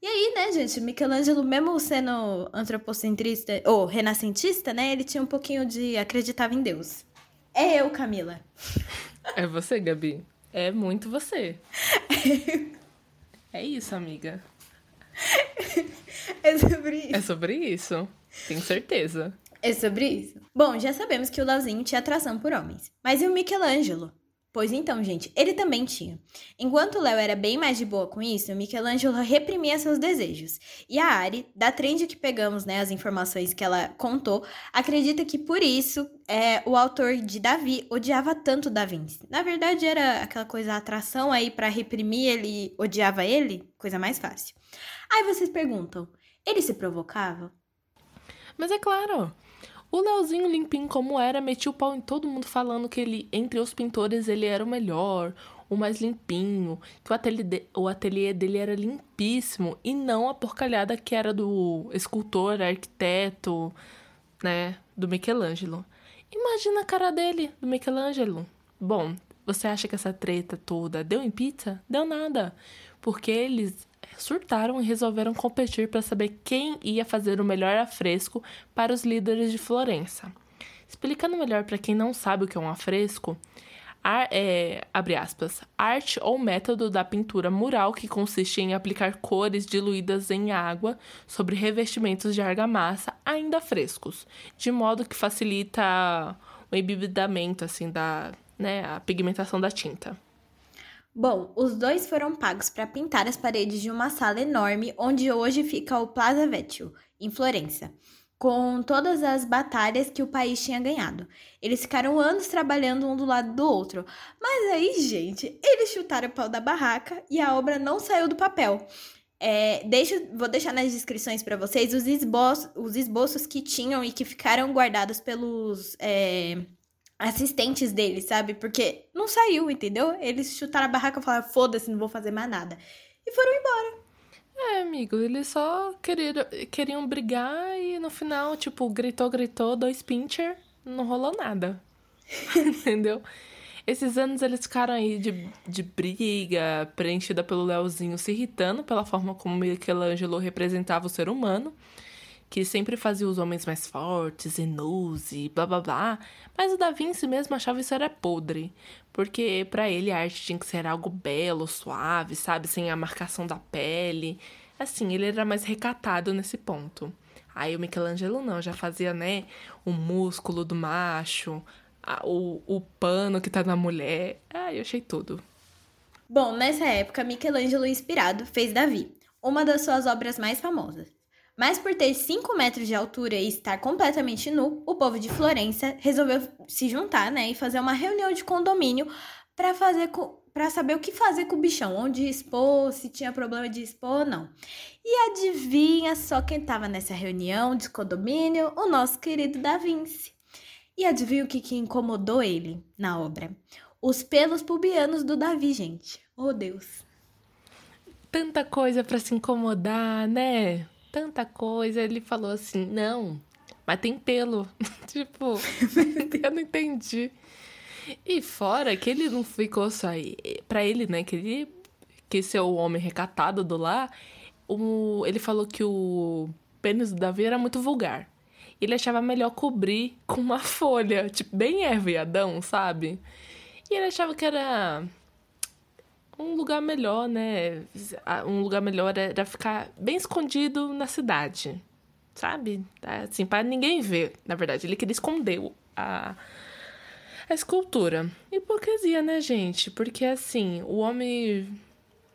E aí, né, gente, Michelangelo, mesmo sendo antropocentrista ou renascentista, né, ele tinha um pouquinho de acreditava em Deus. É eu, Camila. É você, Gabi. É muito você. É isso, amiga. É sobre isso. É sobre isso. Tenho certeza. É sobre isso. Bom, já sabemos que o Leozinho tinha atração por homens. Mas e o Michelangelo? Pois então, gente, ele também tinha. Enquanto Léo era bem mais de boa com isso, Michelangelo reprimia seus desejos. E a Ari, da trend que pegamos, né, as informações que ela contou, acredita que por isso é, o autor de Davi odiava tanto Da Vinci. Na verdade, era aquela coisa, atração aí pra reprimir ele, odiava ele, coisa mais fácil. Aí vocês perguntam, ele se provocava? Mas é claro, o Leozinho limpinho como era, metia o pau em todo mundo falando que ele, entre os pintores, ele era o melhor, o mais limpinho, que o ateliê, de- o ateliê dele era limpíssimo e não a porcalhada que era do escultor, arquiteto, né, do Michelangelo. Imagina a cara dele, do Michelangelo. Bom, você acha que essa treta toda deu em pizza? Deu nada, porque eles surtaram e resolveram competir para saber quem ia fazer o melhor afresco para os líderes de Florença. Explicando melhor para quem não sabe o que é um afresco, ar- é, abre aspas, arte ou método da pintura mural que consiste em aplicar cores diluídas em água sobre revestimentos de argamassa ainda frescos, de modo que facilita o embebedamento assim da, né, a pigmentação da tinta. Bom, os dois foram pagos para pintar as paredes de uma sala enorme onde hoje fica o Plaza Vecchio, em Florença, com todas as batalhas que o país tinha ganhado. Eles ficaram anos trabalhando um do lado do outro. Mas aí, gente, eles chutaram o pau da barraca e a obra não saiu do papel. É, deixa, vou deixar nas descrições para vocês os esboços, os esboços que tinham e que ficaram guardados pelos é, assistentes deles, sabe? Porque não saiu, entendeu? Eles chutaram a barraca e falaram: foda-se, não vou fazer mais nada. E foram embora. É, amigo, eles só queriam, queriam brigar e no final, tipo, gritou, gritou, dois pincher, não rolou nada. Entendeu? Esses anos eles ficaram aí de, de briga, preenchida pelo Leozinho se irritando pela forma como Michelangelo representava o ser humano, que sempre fazia os homens mais fortes e e blá blá blá. Mas o Da Vinci mesmo achava isso era podre, porque pra ele a arte tinha que ser algo belo, suave, sabe, sem a marcação da pele. Assim, ele era mais recatado nesse ponto. Aí o Michelangelo não, já fazia, né, o músculo do macho, a- o, o pano que tá na mulher. Ah, eu achei tudo. Bom, nessa época, Michelangelo, inspirado, fez Davi, uma das suas obras mais famosas. Mas por ter 5 metros de altura e estar completamente nu, o povo de Florença resolveu se juntar, né, e fazer uma reunião de condomínio para fazer para saber o que fazer com o bichão, onde expor, se tinha problema de expor ou não. E adivinha só quem estava nessa reunião de condomínio? O nosso querido Da Vinci. E adivinha o que, que incomodou ele na obra? Os pelos pubianos do Davi, gente. Oh, Deus. Tanta coisa pra se incomodar, né? Tanta coisa. Ele falou assim: não, mas tem pelo. tipo, eu não entendi. E fora que ele não ficou só aí. Pra ele, né? Que ele que ser o homem recatado do lar, o, ele falou que o pênis do Davi era muito vulgar. Ele achava melhor cobrir com uma folha, tipo, bem erviadão, sabe? E ele achava que era um lugar melhor, né? Um lugar melhor era ficar bem escondido na cidade, sabe? Assim, para ninguém ver, na verdade. Ele queria esconder a, a escultura. Hipocrisia, né, gente? Porque, assim, o homem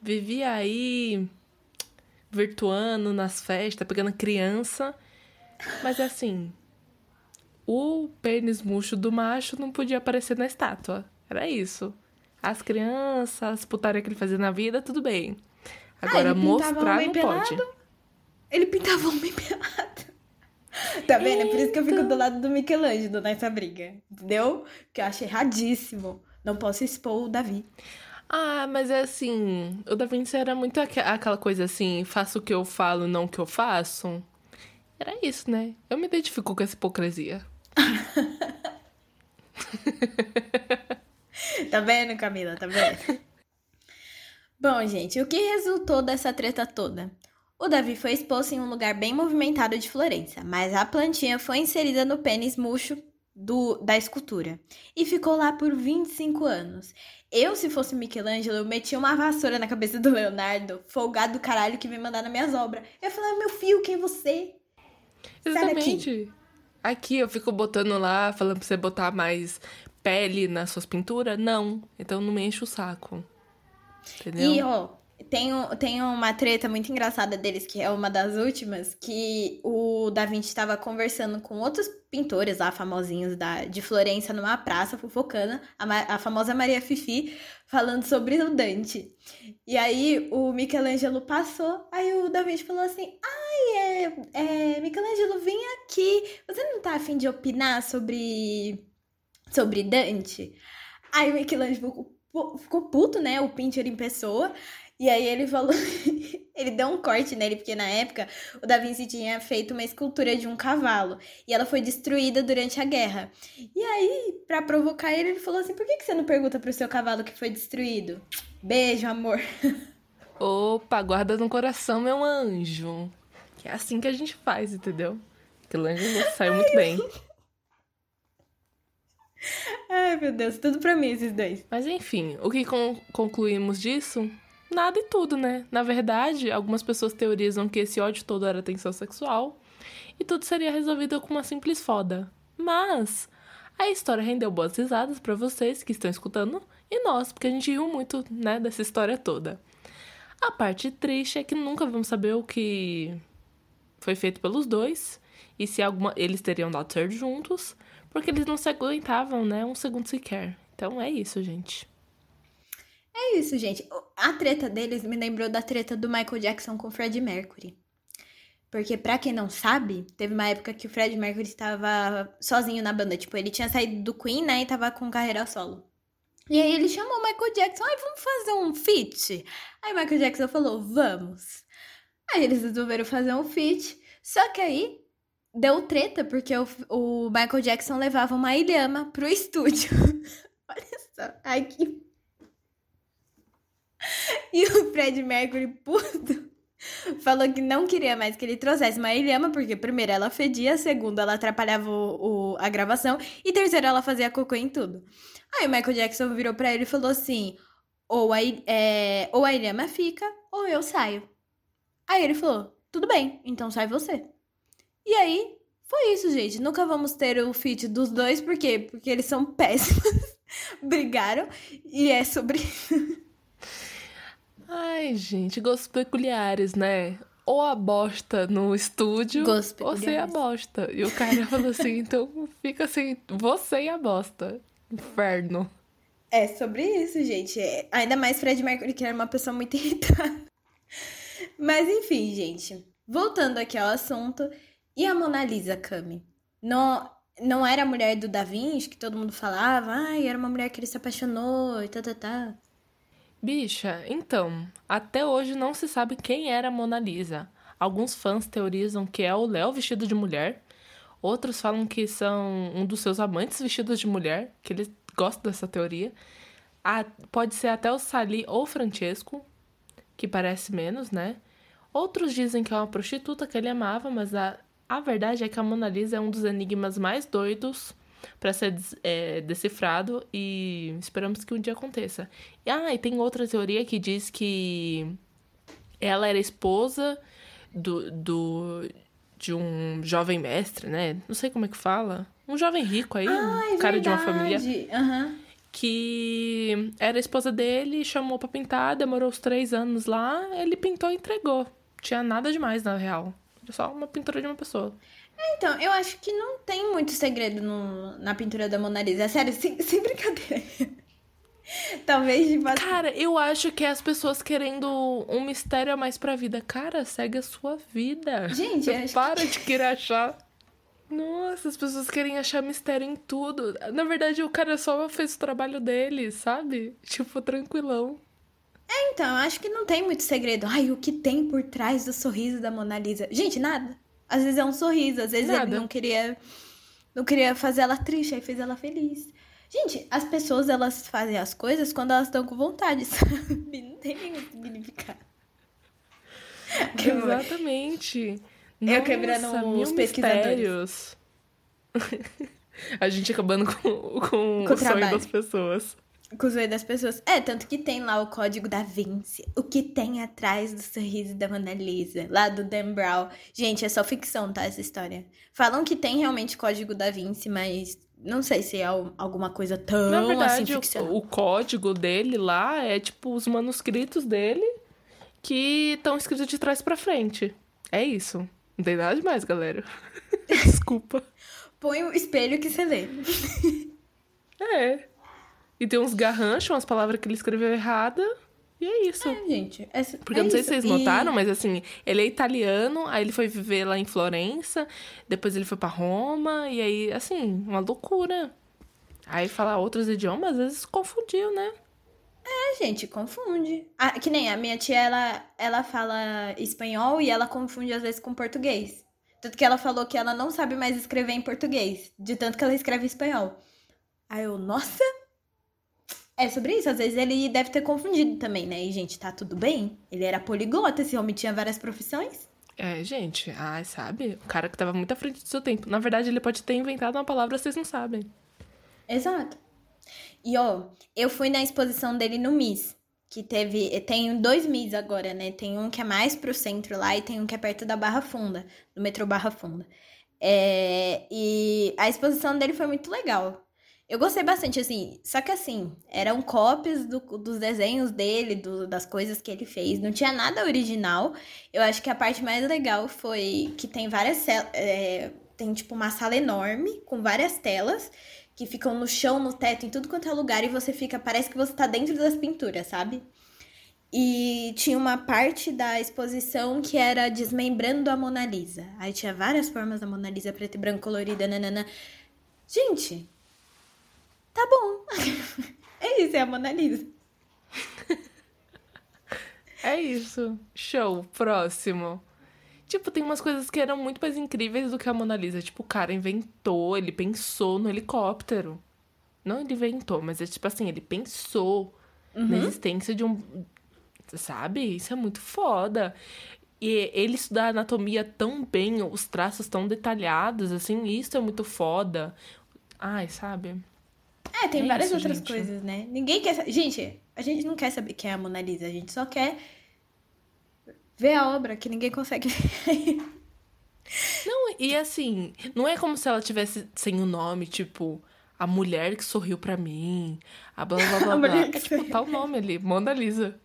vivia aí virtuando nas festas, pegando criança. Mas assim, o pênis murcho do macho não podia aparecer na estátua. Era isso. As crianças, as putaria que ele fazia na vida, tudo bem. Agora, Ah, ele pintava mostrar não pelado? pode. Ele pintava homem pelado. Tá vendo? É por isso que eu fico do lado do Michelangelo nessa briga. Entendeu? Que eu acho erradíssimo. Não posso expor o Davi. Ah, mas é assim, o Da Vinci era muito aque- aquela coisa assim, faço o que eu falo, não o que eu faço. Era isso, né? Eu me identifico com essa hipocrisia. Tá vendo, Camila? Tá vendo? Bom, gente, o que resultou dessa treta toda? O Davi foi exposto em um lugar bem movimentado de Florença, mas a plantinha foi inserida no pênis murcho do, da escultura e ficou lá por 25 anos. Eu, se fosse Michelangelo, eu metia uma vassoura na cabeça do Leonardo, folgado do caralho que vem mandar nas minhas obras. Eu falar, meu filho, quem é você? Exatamente. Aqui eu fico botando lá, falando pra você botar mais pele nas suas pinturas. Não. Então não me enche o saco. Entendeu? E, ó, tem, tem uma treta muito engraçada deles, que é uma das últimas, que o Da Vinci estava conversando com outros pintores lá, famosinhos da, de Florença, numa praça, fofocando, a, a famosa Maria Fifi, falando sobre o Dante. E aí o Michelangelo passou, aí o Da Vinci falou assim, ai, é, é, Michelangelo, vem aqui, você não tá afim de opinar sobre, sobre Dante? Aí o Michelangelo ficou, pu- ficou puto, né? O Pinter em pessoa. E aí ele falou. ele deu um corte nele, porque na época o Da Vinci tinha feito uma escultura de um cavalo. E ela foi destruída durante a guerra. E aí, pra provocar ele, ele falou assim: por que, que você não pergunta pro seu cavalo que foi destruído? Beijo, amor. Opa, guarda no coração, meu anjo. Que é assim que a gente faz, entendeu? Michelangelo saiu muito bem. Ai, meu Deus, tudo pra mim esses dois. Mas enfim, o que con- concluímos disso? Nada e tudo, né? Na verdade, algumas pessoas teorizam que esse ódio todo era tensão sexual e tudo seria resolvido com uma simples foda. Mas a história rendeu boas risadas pra vocês que estão escutando e nós, porque a gente riu muito, né, dessa história toda. A parte triste é que nunca vamos saber o que foi feito pelos dois e se alguma eles teriam dado certo juntos, porque eles não se aguentavam, né, um segundo sequer. Então é isso, gente. É isso, gente. A treta deles me lembrou da treta do Michael Jackson com o Fred Mercury. Porque, pra quem não sabe, teve uma época que o Fred Mercury estava sozinho na banda. Tipo, ele tinha saído do Queen, né? E tava com carreira solo. E aí ele chamou o Michael Jackson. Ai, vamos fazer um feat? Aí o Michael Jackson falou, vamos. Aí eles resolveram fazer um feat. Só que aí deu treta, porque o, o Michael Jackson levava uma ilhama pro estúdio. Olha só. Ai, que e o Fred Mercury, puto, falou que não queria mais que ele trouxesse uma ilhama, porque, primeiro, ela fedia, segundo, ela atrapalhava o, o- a gravação, e terceiro, ela fazia cocô em tudo. Aí o Michael Jackson virou pra ele e falou assim: ou a, é, ou a ilhama fica, ou eu saio. Aí ele falou: tudo bem, então sai você. E aí, foi isso, gente. Nunca vamos ter o feat dos dois, por quê? Porque eles são péssimos. Brigaram, e é sobre Ai, gente, gostos peculiares, né? Ou a bosta no estúdio, Gostos ou sem a peculiares. bosta. E o cara falou assim, então fica assim, você e a bosta. Inferno. É sobre isso, gente. É, Ainda mais Fred Mercury, que era uma pessoa muito irritada. Mas enfim, gente. Voltando aqui ao assunto. E a Mona Lisa, Cami? Não, não era a mulher do Da Vinci, que todo mundo falava? Ai, era uma mulher que ele se apaixonou e tá, tá, tá. Bicha, então, até hoje não se sabe quem era a Mona Lisa. Alguns fãs teorizam que é o Léo vestido de mulher. Outros falam que são um dos seus amantes vestidos de mulher, que eles gostam dessa teoria. Pode ser até o Sali ou o Francesco, que parece menos, né? Outros dizem que é uma prostituta que ele amava, mas a, a verdade é que a Mona Lisa é um dos enigmas mais doidos para ser é, decifrado e esperamos que um dia aconteça. E, ah, e tem outra teoria que diz que ela era esposa do, do de um jovem mestre, né? Não sei como é que fala. Um jovem rico aí, um cara de uma família. Aham. que era a esposa dele, chamou pra pintar, demorou uns três anos lá, ele pintou e entregou. Tinha nada demais, na real. Era só uma pintura de uma pessoa. Então, eu acho que não tem muito segredo no- na pintura da Mona Lisa. É sério, sem, sem brincadeira. Talvez, tipo, assim, Cara, eu acho que é as pessoas querendo um mistério a mais pra vida. Cara, segue a sua vida. Gente, eu acho para de querer achar. Nossa, as pessoas querem achar mistério em tudo. Na verdade, o cara só fez o trabalho dele, sabe? Tipo, tranquilão. Então, eu acho que não tem muito segredo. Ai, o que tem por trás do sorriso da Mona Lisa? Gente, nada. Às vezes é um sorriso, às vezes Nada. ele não queria não queria fazer ela triste, aí fez ela feliz. Gente, as pessoas elas fazem as coisas quando elas estão com vontade, sabe? Não tem nenhum significado. Exatamente. Eu quebrando Nossa, os pesquisadores. A gente acabando com, com, Com o o sonho das pessoas. Com os olhos das pessoas. É, tanto que tem lá o código da Vinci. O que tem atrás do sorriso da Mona Lisa. Lá do Dan Brown. Gente, é só ficção, tá? Essa história. Falam que tem realmente código da Vinci, mas não sei se é al- alguma coisa tão Na assim verdade, ficcional. o, o código dele lá é tipo os manuscritos dele que estão escritos de trás pra frente. É isso. Não tem nada demais, galera. Desculpa. Põe o espelho que você lê. É. E tem uns garranchos, umas palavras que ele escreveu errada. E é isso. É, gente. é- Porque é eu não sei isso. se vocês E- notaram, mas assim, ele é italiano, aí ele foi viver lá em Florença, depois ele foi pra Roma, e aí, assim, uma loucura. Aí falar outros idiomas, às vezes confundiu, né? É, gente, confunde. Ah, que nem a minha tia, ela, ela fala espanhol e ela confunde às vezes com português. Tanto que ela falou que ela não sabe mais escrever em português, de tanto que ela escreve espanhol. Aí eu, nossa! É sobre isso, às vezes ele deve ter confundido também, né? E, gente, tá tudo bem? Ele era poliglota, esse homem tinha várias profissões. É, gente, ai, sabe? O cara que tava muito à frente do seu tempo. Na verdade, ele pode ter inventado uma palavra, vocês não sabem. Exato. E ó, eu fui na exposição dele no MIS, que teve, tem dois MIS agora, né? Tem um que é mais pro centro lá e tem um que é perto da Barra Funda, do metrô Barra Funda. É, e a exposição dele foi muito legal. Eu gostei bastante, assim, só que assim, eram cópias do- dos desenhos dele, do- das coisas que ele fez, não tinha nada original. Eu acho que a parte mais legal foi que tem várias, é, tem tipo uma sala enorme com várias telas que ficam no chão, no teto, em tudo quanto é lugar, e você fica, parece que você tá dentro das pinturas, sabe? E tinha uma parte da exposição que era desmembrando a Mona Lisa. Aí tinha várias formas da Mona Lisa, preto e branco, colorida, nanana. Gente, tá bom. é isso, é a Mona Lisa. É isso. Show. Próximo. Tipo, tem umas coisas que eram muito mais incríveis do que a Mona Lisa. Tipo, o cara inventou, ele pensou no helicóptero. Não ele inventou, mas é tipo assim, ele pensou na existência de um. Sabe? Isso é muito foda. E ele estudar anatomia tão bem, os traços tão detalhados, assim, isso é muito foda. Ai, sabe? É, tem É várias isso, outras gente. coisas, né? Ninguém quer saber. Gente, a gente não quer saber quem é a Mona Lisa, a gente só quer ver a obra que ninguém consegue ver. Não, e assim, não é como se ela tivesse sem o nome, tipo, a mulher que sorriu pra mim, a blá blá blá A blá. É tipo, tá o nome ali, Mona Lisa.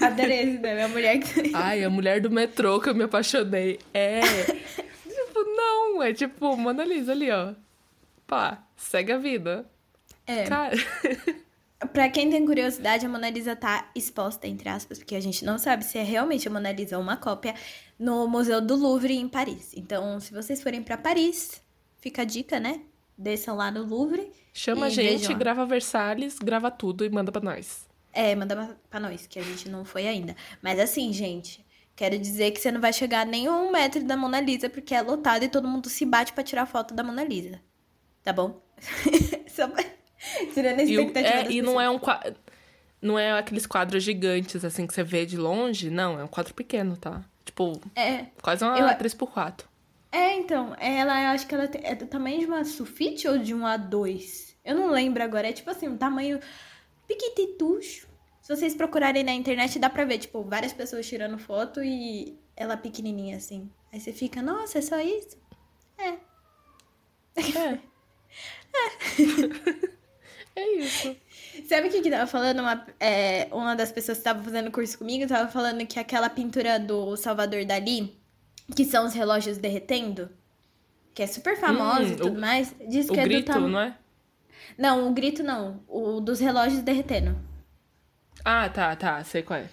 Adorei esse nome, a mulher que. Ai, a mulher do metrô que eu me apaixonei. É. tipo, não, é tipo, Mona Lisa ali, ó. Pá, segue a vida. É. Cara. Pra quem tem curiosidade, a Mona Lisa tá exposta, entre aspas, porque a gente não sabe se é realmente a Mona Lisa ou uma cópia, no Museu do Louvre, em Paris. Então, se vocês forem pra Paris, fica a dica, né? Desçam lá no Louvre. Chama a gente, vejam grava Versalhes, grava tudo e manda pra nós. É, manda pra- nós, que a gente não foi ainda. Mas assim, gente, quero dizer que você não vai chegar nem a um metro da Mona Lisa, porque é lotado e todo mundo se bate pra tirar foto da Mona Lisa. Tá bom? Só pra... Tirando a E, o- expectativa é, das e não é um quadro. Não é aqueles quadros gigantes, assim, que você vê de longe. Não, é um quadro pequeno, tá? Tipo, É, quase uma Eu- 3x4. É, então, ela, eu acho que ela é do tamanho de uma sulfite ou de um A2? Eu não lembro agora, é tipo assim, um tamanho piquititucho. Se vocês procurarem na internet, dá pra ver, tipo, várias pessoas tirando foto e ela pequenininha assim. Aí você fica, nossa, é só isso? É. É. isso. Sabe o que que tava falando? Uma, é, uma das pessoas que tava fazendo curso comigo tava falando que aquela pintura do Salvador Dali, que são os relógios derretendo, que é super famosa Hum, e tudo o- mais, diz que é grito, do tamanho. não é? Não, o grito não. O dos relógios derretendo. Ah, tá, tá. Sei qual é.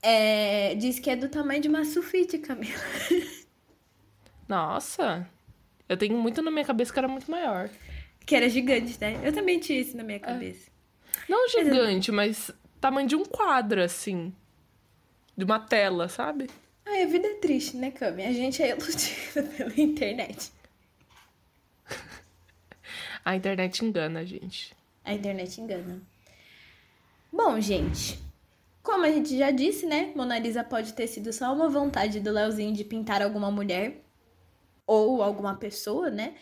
É, diz que é do tamanho de uma sulfite, Camila. Nossa. Eu tenho muito na minha cabeça que era muito maior. Que era gigante, né? Eu também tinha isso na É. minha cabeça. Não gigante, mas tamanho de um quadro, assim. De uma tela, sabe? Ai, a vida é triste, né, Cami? A gente é iludida pela internet. A internet engana a gente. A internet engana. Bom, gente, como a gente já disse, né? Mona Lisa pode ter sido só uma vontade do Leozinho de pintar alguma mulher ou alguma pessoa, né?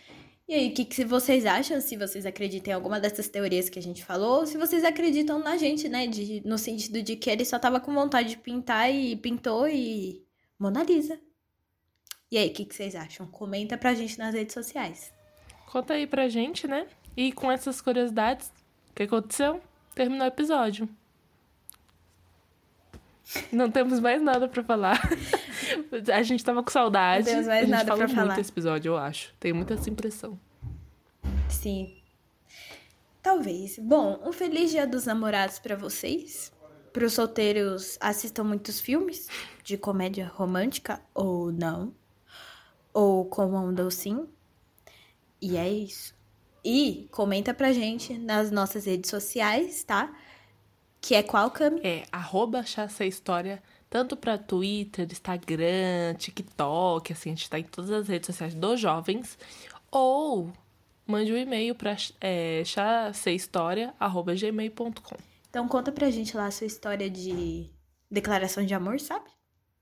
E aí, o que, que vocês acham? Se vocês acreditam em alguma dessas teorias que a gente falou, ou se vocês acreditam na gente, né? De, no sentido de que ele só tava com vontade de pintar e pintou e. Mona Lisa. E aí, o que, que vocês acham? Comenta pra gente nas redes sociais. Conta aí pra gente, né? E com essas curiosidades, o que aconteceu? Terminou o episódio. Não temos mais nada pra falar. A gente tava com saudade. Temos mais a gente nada falou pra muito falar. esse episódio, eu acho. Tenho muita essa impressão. Sim. Talvez. Bom, um feliz dia dos namorados pra vocês. Para os solteiros, assistam muitos filmes de comédia romântica ou não. Ou comandam sim. E é isso. E comenta pra gente nas nossas redes sociais, tá? Que é qual, Cami? É, arroba Chassa História, tanto pra Twitter, Instagram, TikTok, assim, a gente tá em todas as redes sociais dos jovens. Ou mande um e-mail pra é. Então conta pra gente lá a sua história de declaração de amor, sabe?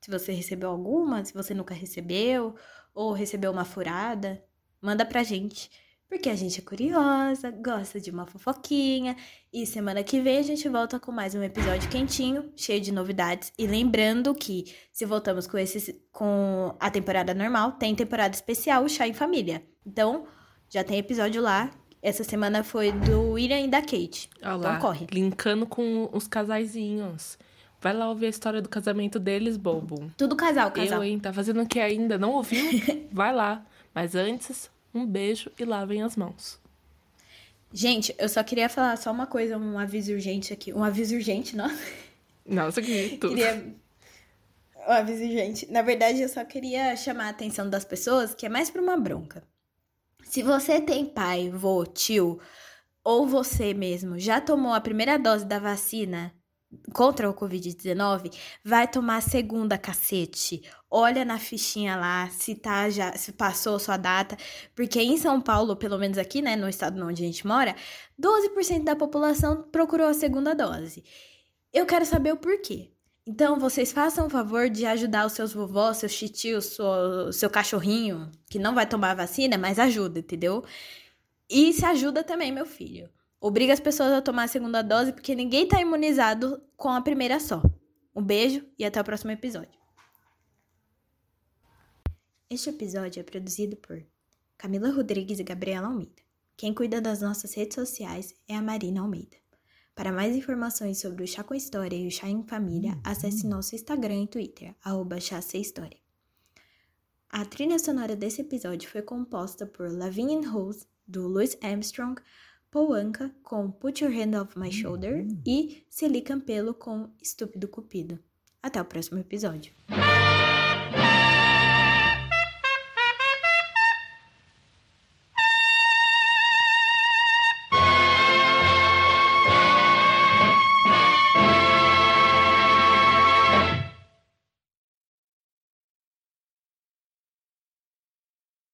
Se você recebeu alguma, se você nunca recebeu, ou recebeu uma furada, manda pra gente. Porque a gente é curiosa, gosta de uma fofoquinha. E semana que vem a gente volta com mais um episódio quentinho, cheio de novidades. E lembrando que se voltamos com esse com a temporada normal, tem temporada especial, o Chá em Família. Então, já tem episódio lá. Essa semana foi do William e da Kate. Olha então lá, corre. linkando com os casaizinhos. Vai lá ouvir a história do casamento deles, bobo. Tudo casal, casal. Eu, hein? Tá fazendo o que ainda? Não ouviu? Vai lá. Mas antes, um beijo e lavem as mãos. Gente, eu só queria falar só uma coisa, um aviso urgente aqui. Um aviso urgente, não? Nossa, que tudo. Queria. Um aviso urgente. Na verdade, eu só queria chamar a atenção das pessoas, que é mais pra uma bronca. Se você tem pai, vô, tio, ou você mesmo já tomou a primeira dose da vacina contra o Covid-19, vai tomar segunda, cacete. Olha na fichinha lá se tá já, se passou sua data, porque em São Paulo, pelo menos aqui, né, no estado onde a gente mora, 12% da população procurou a segunda dose. Eu quero saber o porquê. Então, vocês façam o favor de ajudar os seus vovós, seus titios, seu, seu cachorrinho, que não vai tomar vacina, mas ajuda, entendeu? E se ajuda também, meu filho. Obriga as pessoas a tomar a segunda dose, porque ninguém tá imunizado com a primeira só. Um beijo e até o próximo episódio. Este episódio é produzido por Camila Rodrigues e Gabriela Almeida. Quem cuida das nossas redes sociais é a Marina Almeida. Para mais informações sobre o Chá com História e o Chá em Família, acesse nosso Instagram e Twitter, arroba História. A trilha sonora desse episódio foi composta por Lavigne Rose, do Louis Armstrong, Paul Anka com Put Your Hand Off My Shoulder e Celi Campelo com Estúpido Cupido. Até o próximo episódio.